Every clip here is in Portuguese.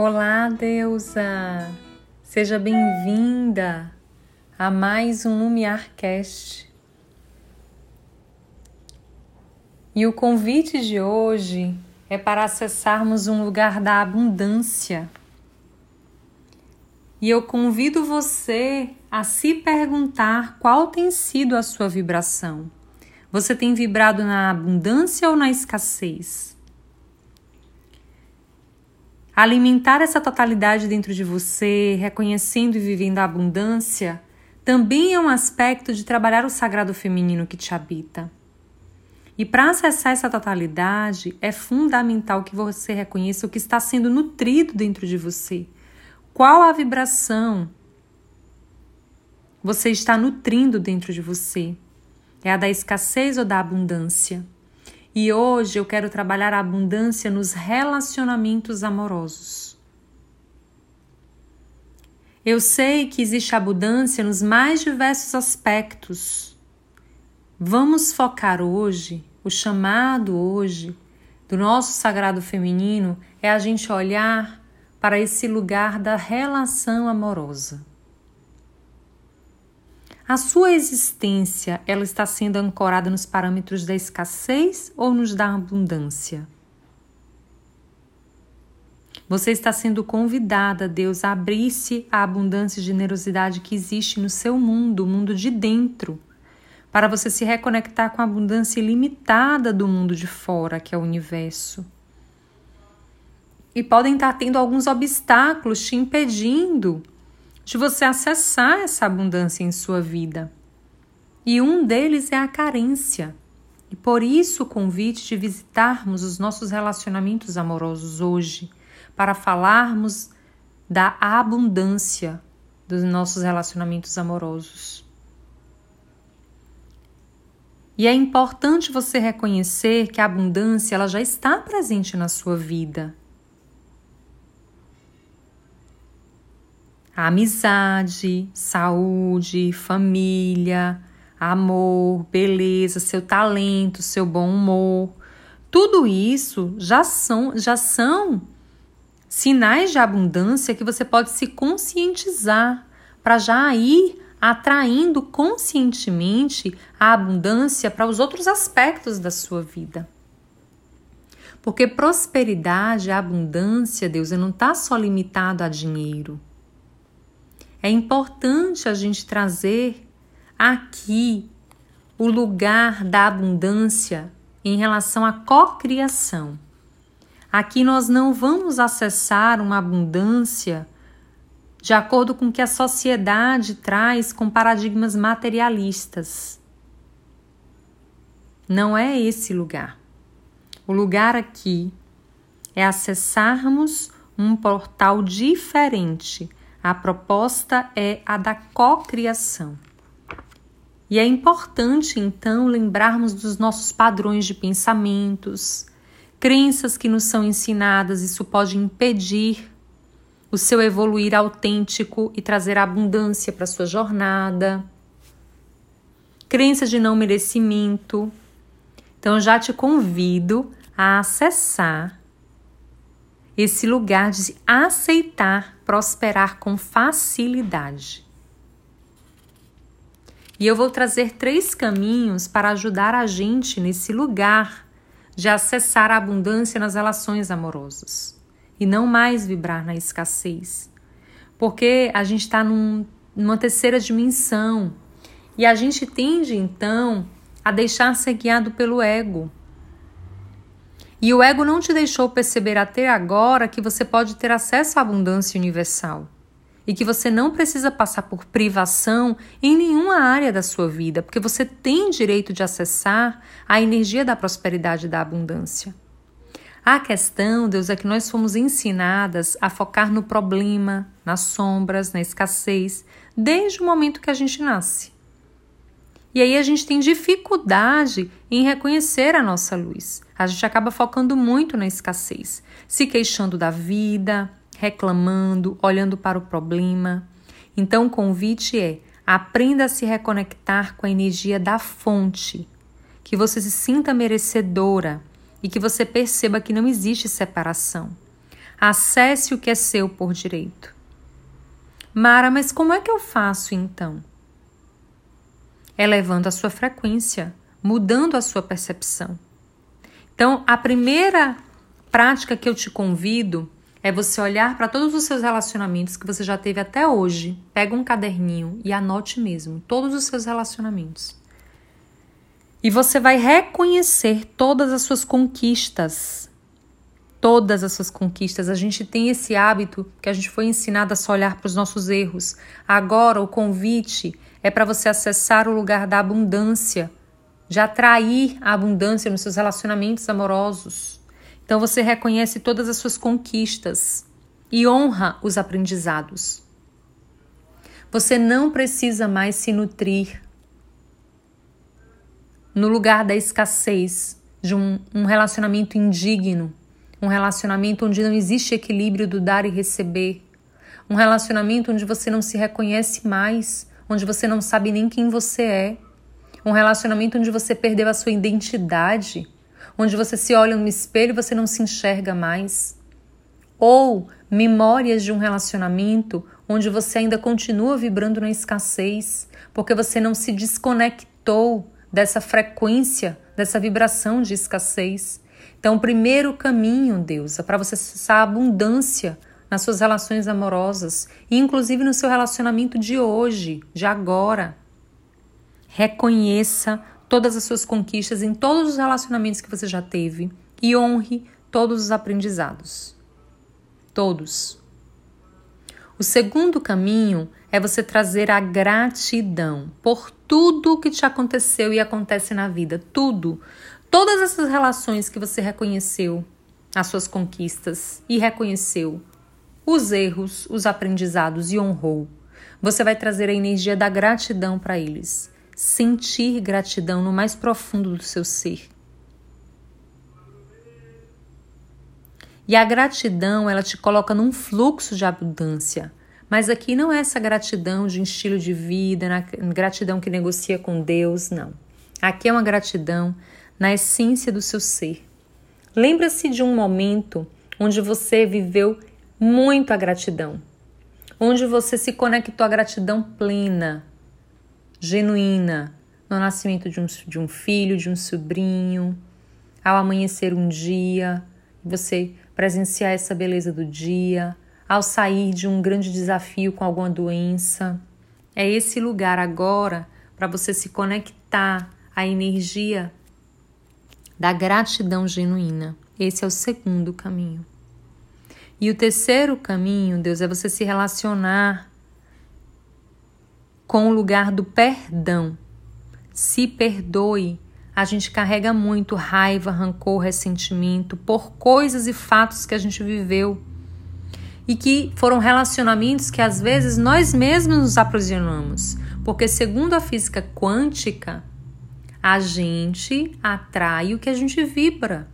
Olá, deusa! Seja bem-vinda a mais um Lumiarcast. E o convite de hoje é para acessarmos um lugar da abundância. E eu convido você a se perguntar qual tem sido a sua vibração. Você tem vibrado na abundância ou na escassez? Alimentar essa totalidade dentro de você, reconhecendo e vivendo a abundância, também é um aspecto de trabalhar o sagrado feminino que te habita. E para acessar essa totalidade, é fundamental que você reconheça o que está sendo nutrido dentro de você. Qual a vibração você está nutrindo dentro de você? É a da escassez ou da abundância? E hoje eu quero trabalhar a abundância nos relacionamentos amorosos. Eu sei que existe abundância nos mais diversos aspectos. Vamos focar hoje, o chamado hoje do nosso sagrado feminino é a gente olhar para esse lugar da relação amorosa. A sua existência, ela está sendo ancorada nos parâmetros da escassez ou nos da abundância? Você está sendo convidada, Deus, a abrir-se à abundância e generosidade que existe no seu mundo, o mundo de dentro, para você se reconectar com a abundância ilimitada do mundo de fora, que é o universo. E podem estar tendo alguns obstáculos te impedindo de você acessar essa abundância em sua vida. E um deles é a carência. E por isso o convite de visitarmos os nossos relacionamentos amorosos hoje, para falarmos da abundância dos nossos relacionamentos amorosos. E é importante você reconhecer que a abundância ela já está presente na sua vida. Amizade, saúde, família, amor, beleza, seu talento, seu bom humor. Tudo isso já são, já são sinais de abundância que você pode se conscientizar para já ir atraindo conscientemente a abundância para os outros aspectos da sua vida. Porque prosperidade, abundância, Deus, não está só limitado a dinheiro. É importante a gente trazer aqui o lugar da abundância em relação à cocriação. Aqui nós não vamos acessar uma abundância de acordo com o que a sociedade traz com paradigmas materialistas. Não é esse lugar. O lugar aqui é acessarmos um portal diferente a proposta é a da cocriação. E é importante então lembrarmos dos nossos padrões de pensamentos, crenças que nos são ensinadas, isso pode impedir o seu evoluir autêntico e trazer abundância para sua jornada. Crenças de não merecimento. Então já te convido a acessar esse lugar de aceitar prosperar com facilidade. E eu vou trazer três caminhos para ajudar a gente nesse lugar de acessar a abundância nas relações amorosas e não mais vibrar na escassez. Porque a gente está num, numa terceira dimensão e a gente tende então a deixar ser guiado pelo ego. E o ego não te deixou perceber até agora que você pode ter acesso à abundância universal e que você não precisa passar por privação em nenhuma área da sua vida, porque você tem direito de acessar a energia da prosperidade e da abundância. A questão, Deus, é que nós fomos ensinadas a focar no problema, nas sombras, na escassez, desde o momento que a gente nasce. E aí a gente tem dificuldade em reconhecer a nossa luz. A gente acaba focando muito na escassez, se queixando da vida, reclamando, olhando para o problema. Então o convite é: aprenda a se reconectar com a energia da fonte, que você se sinta merecedora e que você perceba que não existe separação. Acesse o que é seu por direito. Mara, mas como é que eu faço então? Elevando a sua frequência, mudando a sua percepção. Então, a primeira prática que eu te convido é você olhar para todos os seus relacionamentos que você já teve até hoje. Pega um caderninho e anote mesmo todos os seus relacionamentos. E você vai reconhecer todas as suas conquistas. Todas as suas conquistas. A gente tem esse hábito que a gente foi ensinado a só olhar para os nossos erros. Agora, o convite é para você acessar o lugar da abundância, de atrair a abundância nos seus relacionamentos amorosos. Então, você reconhece todas as suas conquistas e honra os aprendizados. Você não precisa mais se nutrir no lugar da escassez, de um, um relacionamento indigno, um relacionamento onde não existe equilíbrio do dar e receber, um relacionamento onde você não se reconhece mais, onde você não sabe nem quem você é, um relacionamento onde você perdeu a sua identidade, onde você se olha no espelho e você não se enxerga mais, ou memórias de um relacionamento onde você ainda continua vibrando na escassez, porque você não se desconectou dessa frequência, dessa vibração de escassez. Então, o primeiro caminho, Deus, é para você acessar a abundância nas suas relações amorosas e inclusive no seu relacionamento de hoje, de agora. Reconheça todas as suas conquistas em todos os relacionamentos que você já teve e honre todos os aprendizados. Todos. O segundo caminho é você trazer a gratidão por tudo que te aconteceu e acontece na vida, tudo. Todas essas relações que você reconheceu, as suas conquistas e reconheceu, os erros, os aprendizados e honrou. Você vai trazer a energia da gratidão para eles. Sentir gratidão no mais profundo do seu ser. E a gratidão, ela te coloca num fluxo de abundância. Mas aqui não é essa gratidão de um estilo de vida, gratidão que negocia com Deus, não. Aqui é uma gratidão na essência do seu ser. Lembra-se de um momento onde você viveu muito a gratidão, onde você se conectou à gratidão plena, genuína, no nascimento de um, de um filho, de um sobrinho, ao amanhecer um dia, você presenciar essa beleza do dia, ao sair de um grande desafio com alguma doença. É esse lugar agora para você se conectar à energia da gratidão genuína. Esse é o segundo caminho. E o terceiro caminho, Deus, é você se relacionar com o lugar do perdão. Se perdoe. A gente carrega muito raiva, rancor, ressentimento por coisas e fatos que a gente viveu e que foram relacionamentos que às vezes nós mesmos nos aprisionamos, porque segundo a física quântica, a gente atrai o que a gente vibra.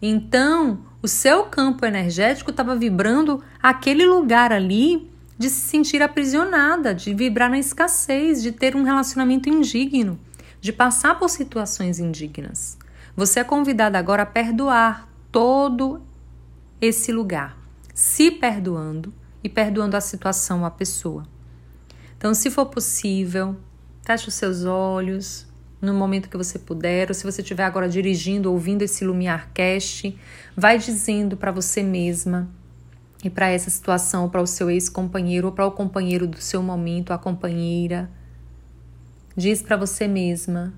Então, o seu campo energético estava vibrando aquele lugar ali de se sentir aprisionada, de vibrar na escassez, de ter um relacionamento indigno, de passar por situações indignas. Você é convidada agora a perdoar todo esse lugar se perdoando e perdoando a situação, a pessoa. Então, se for possível, feche os seus olhos no momento que você puder, ou se você estiver agora dirigindo, ouvindo esse Lumiar Cast, vai dizendo para você mesma e para essa situação, para o seu ex-companheiro ou para o companheiro do seu momento, a companheira, diz para você mesma: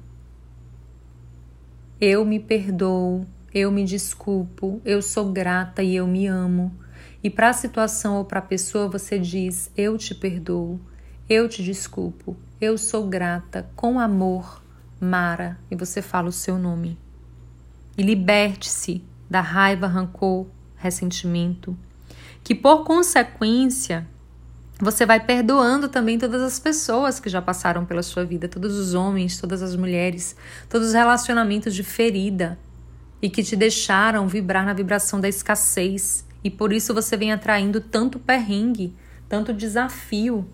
Eu me perdoo, eu me desculpo, eu sou grata e eu me amo. E para a situação ou para a pessoa você diz: Eu te perdoo, eu te desculpo, eu sou grata, com amor, Mara, e você fala o seu nome. E liberte-se da raiva, rancor, ressentimento, que por consequência você vai perdoando também todas as pessoas que já passaram pela sua vida, todos os homens, todas as mulheres, todos os relacionamentos de ferida e que te deixaram vibrar na vibração da escassez e por isso você vem atraindo tanto perrengue, tanto desafio.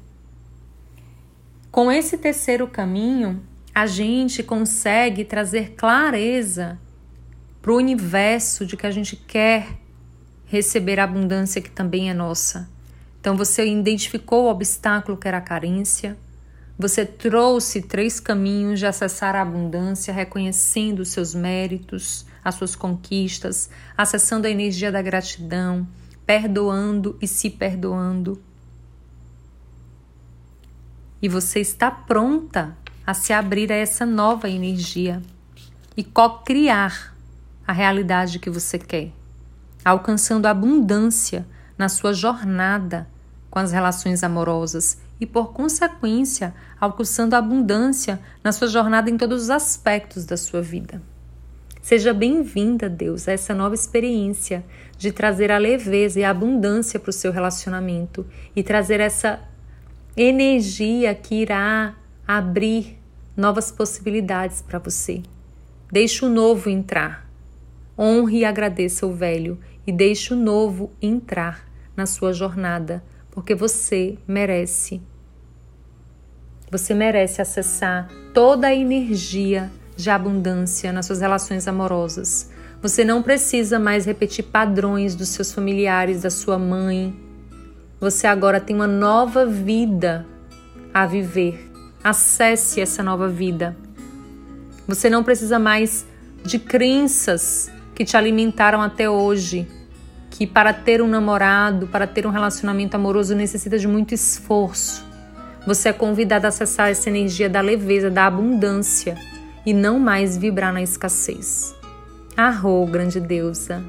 Com esse terceiro caminho, a gente consegue trazer clareza para o universo de que a gente quer receber a abundância que também é nossa. Então você identificou o obstáculo que era a carência, você trouxe três caminhos de acessar a abundância, reconhecendo os seus méritos, as suas conquistas, acessando a energia da gratidão, perdoando e se perdoando. E você está pronta a se abrir a essa nova energia e co-criar a realidade que você quer, alcançando abundância na sua jornada com as relações amorosas e, por consequência, alcançando abundância na sua jornada em todos os aspectos da sua vida. Seja bem-vinda, Deus, a essa nova experiência de trazer a leveza e a abundância para o seu relacionamento e trazer essa energia que irá abrir novas possibilidades para você. Deixe o novo entrar. Honre e agradeça o velho e deixe o novo entrar na sua jornada, porque você merece você merece acessar toda a energia de abundância nas suas relações amorosas. Você não precisa mais repetir padrões dos seus familiares, da sua mãe. Você agora tem uma nova vida a viver. Acesse essa nova vida. Você não precisa mais de crenças que te alimentaram até hoje, que para ter um namorado, para ter um relacionamento amoroso necessita de muito esforço. Você é convidado a acessar essa energia da leveza, da abundância e não mais vibrar na escassez. Arro, grande deusa,